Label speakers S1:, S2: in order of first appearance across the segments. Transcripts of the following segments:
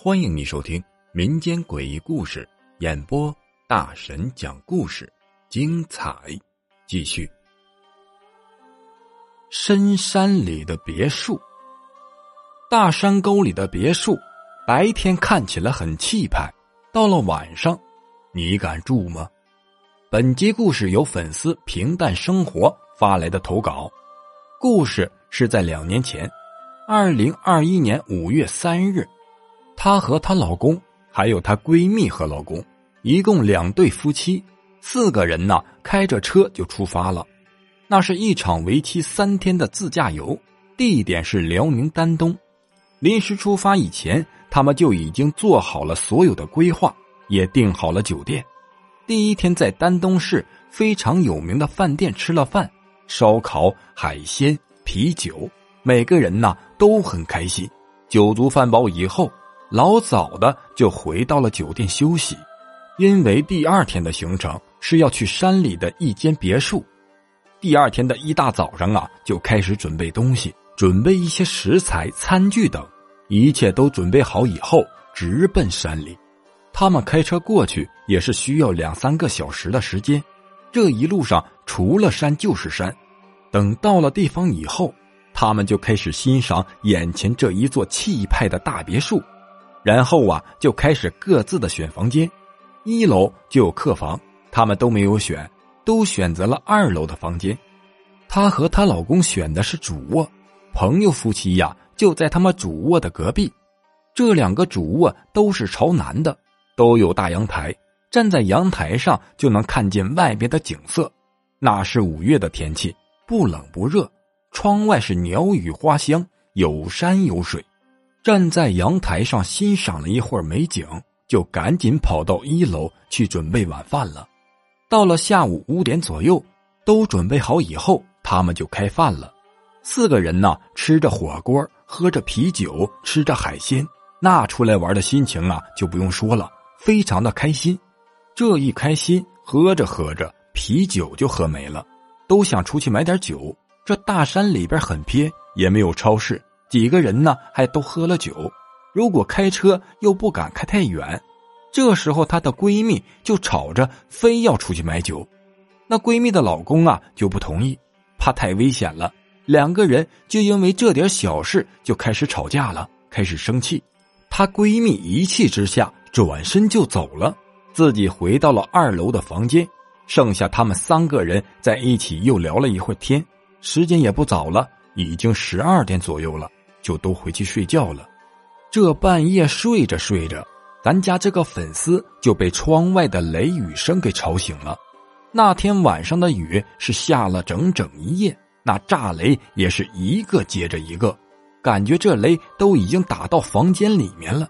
S1: 欢迎你收听民间诡异故事演播，大神讲故事，精彩继续。深山里的别墅，大山沟里的别墅，白天看起来很气派，到了晚上，你敢住吗？本集故事由粉丝平淡生活发来的投稿，故事是在两年前，二零二一年五月三日。她和她老公，还有她闺蜜和老公，一共两对夫妻，四个人呢，开着车就出发了。那是一场为期三天的自驾游，地点是辽宁丹东。临时出发以前，他们就已经做好了所有的规划，也订好了酒店。第一天在丹东市非常有名的饭店吃了饭，烧烤、海鲜、啤酒，每个人呢都很开心。酒足饭饱以后。老早的就回到了酒店休息，因为第二天的行程是要去山里的一间别墅。第二天的一大早上啊，就开始准备东西，准备一些食材、餐具等，一切都准备好以后，直奔山里。他们开车过去也是需要两三个小时的时间。这一路上除了山就是山。等到了地方以后，他们就开始欣赏眼前这一座气派的大别墅。然后啊，就开始各自的选房间。一楼就有客房，他们都没有选，都选择了二楼的房间。她和她老公选的是主卧，朋友夫妻呀就在他们主卧的隔壁。这两个主卧都是朝南的，都有大阳台，站在阳台上就能看见外边的景色。那是五月的天气，不冷不热，窗外是鸟语花香，有山有水。站在阳台上欣赏了一会儿美景，就赶紧跑到一楼去准备晚饭了。到了下午五点左右，都准备好以后，他们就开饭了。四个人呢，吃着火锅，喝着啤酒，吃着海鲜，那出来玩的心情啊，就不用说了，非常的开心。这一开心，喝着喝着，啤酒就喝没了，都想出去买点酒。这大山里边很偏，也没有超市。几个人呢，还都喝了酒。如果开车又不敢开太远，这时候她的闺蜜就吵着非要出去买酒。那闺蜜的老公啊就不同意，怕太危险了。两个人就因为这点小事就开始吵架了，开始生气。她闺蜜一气之下转身就走了，自己回到了二楼的房间。剩下他们三个人在一起又聊了一会儿天。时间也不早了，已经十二点左右了。就都回去睡觉了。这半夜睡着睡着，咱家这个粉丝就被窗外的雷雨声给吵醒了。那天晚上的雨是下了整整一夜，那炸雷也是一个接着一个，感觉这雷都已经打到房间里面了。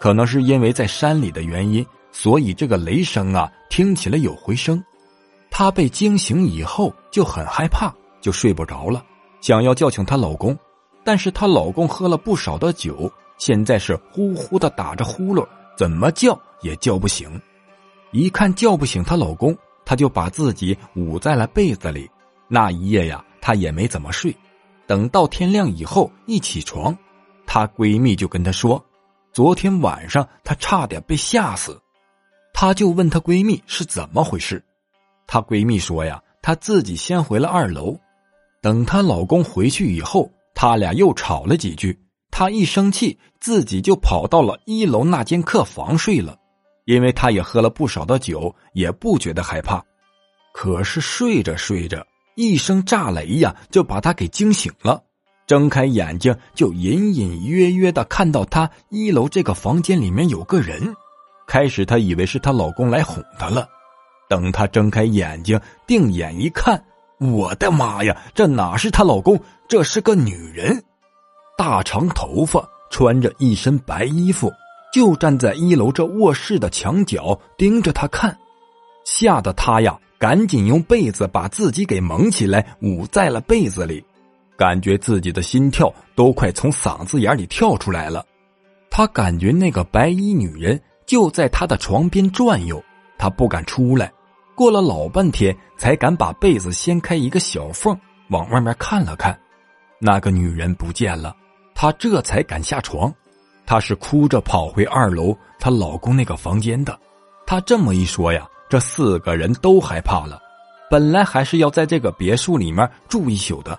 S1: 可能是因为在山里的原因，所以这个雷声啊听起来有回声。她被惊醒以后就很害怕，就睡不着了，想要叫醒她老公。但是她老公喝了不少的酒，现在是呼呼的打着呼噜，怎么叫也叫不醒。一看叫不醒她老公，她就把自己捂在了被子里。那一夜呀，她也没怎么睡。等到天亮以后一起床，她闺蜜就跟她说：“昨天晚上她差点被吓死。”她就问她闺蜜是怎么回事。她闺蜜说呀，她自己先回了二楼，等她老公回去以后。他俩又吵了几句，她一生气，自己就跑到了一楼那间客房睡了。因为他也喝了不少的酒，也不觉得害怕。可是睡着睡着，一声炸雷呀，就把他给惊醒了。睁开眼睛，就隐隐约约的看到他一楼这个房间里面有个人。开始她以为是她老公来哄她了，等她睁开眼睛，定眼一看。我的妈呀！这哪是她老公？这是个女人，大长头发，穿着一身白衣服，就站在一楼这卧室的墙角盯着她看，吓得她呀，赶紧用被子把自己给蒙起来，捂在了被子里，感觉自己的心跳都快从嗓子眼里跳出来了。她感觉那个白衣女人就在她的床边转悠，她不敢出来。过了老半天，才敢把被子掀开一个小缝，往外面看了看，那个女人不见了，她这才敢下床。她是哭着跑回二楼她老公那个房间的。她这么一说呀，这四个人都害怕了。本来还是要在这个别墅里面住一宿的，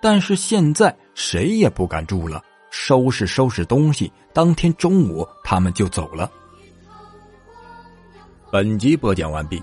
S1: 但是现在谁也不敢住了，收拾收拾东西，当天中午他们就走了。本集播讲完毕，